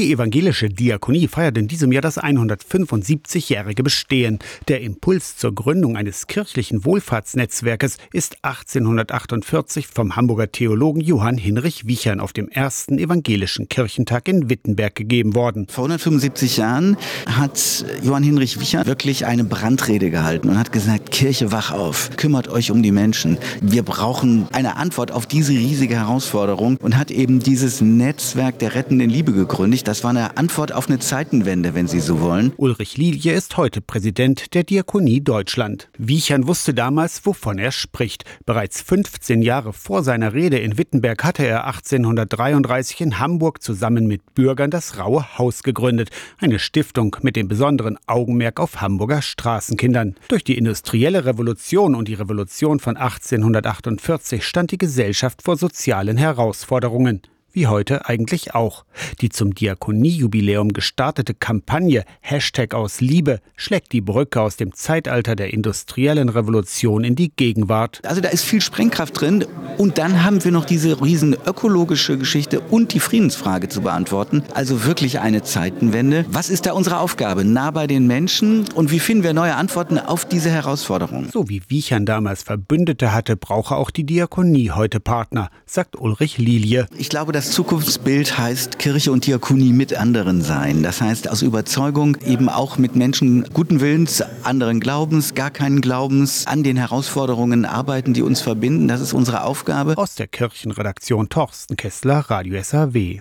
Die evangelische Diakonie feiert in diesem Jahr das 175-jährige Bestehen. Der Impuls zur Gründung eines kirchlichen Wohlfahrtsnetzwerkes ist 1848 vom Hamburger Theologen Johann Hinrich Wichern auf dem ersten evangelischen Kirchentag in Wittenberg gegeben worden. Vor 175 Jahren hat Johann Hinrich Wichern wirklich eine Brandrede gehalten und hat gesagt, Kirche wach auf, kümmert euch um die Menschen. Wir brauchen eine Antwort auf diese riesige Herausforderung und hat eben dieses Netzwerk der rettenden Liebe gegründet. Das war eine Antwort auf eine Zeitenwende, wenn Sie so wollen. Ulrich Lilie ist heute Präsident der Diakonie Deutschland. Wiechern wusste damals, wovon er spricht. Bereits 15 Jahre vor seiner Rede in Wittenberg hatte er 1833 in Hamburg zusammen mit Bürgern das Raue Haus gegründet. Eine Stiftung mit dem besonderen Augenmerk auf Hamburger Straßenkindern. Durch die industrielle Revolution und die Revolution von 1848 stand die Gesellschaft vor sozialen Herausforderungen wie heute eigentlich auch. Die zum Diakoniejubiläum gestartete Kampagne Hashtag aus Liebe schlägt die Brücke aus dem Zeitalter der industriellen Revolution in die Gegenwart. Also da ist viel Sprengkraft drin und dann haben wir noch diese riesen ökologische Geschichte und die Friedensfrage zu beantworten. Also wirklich eine Zeitenwende. Was ist da unsere Aufgabe? Nah bei den Menschen und wie finden wir neue Antworten auf diese Herausforderungen? So wie Wiechern damals Verbündete hatte, brauche auch die Diakonie heute Partner, sagt Ulrich Lilie. Ich glaube, das Zukunftsbild heißt Kirche und Diakonie mit anderen sein. Das heißt aus Überzeugung eben auch mit Menschen guten Willens, anderen Glaubens, gar keinen Glaubens, an den Herausforderungen arbeiten, die uns verbinden. Das ist unsere Aufgabe. Aus der Kirchenredaktion Torsten Kessler, Radio SAW.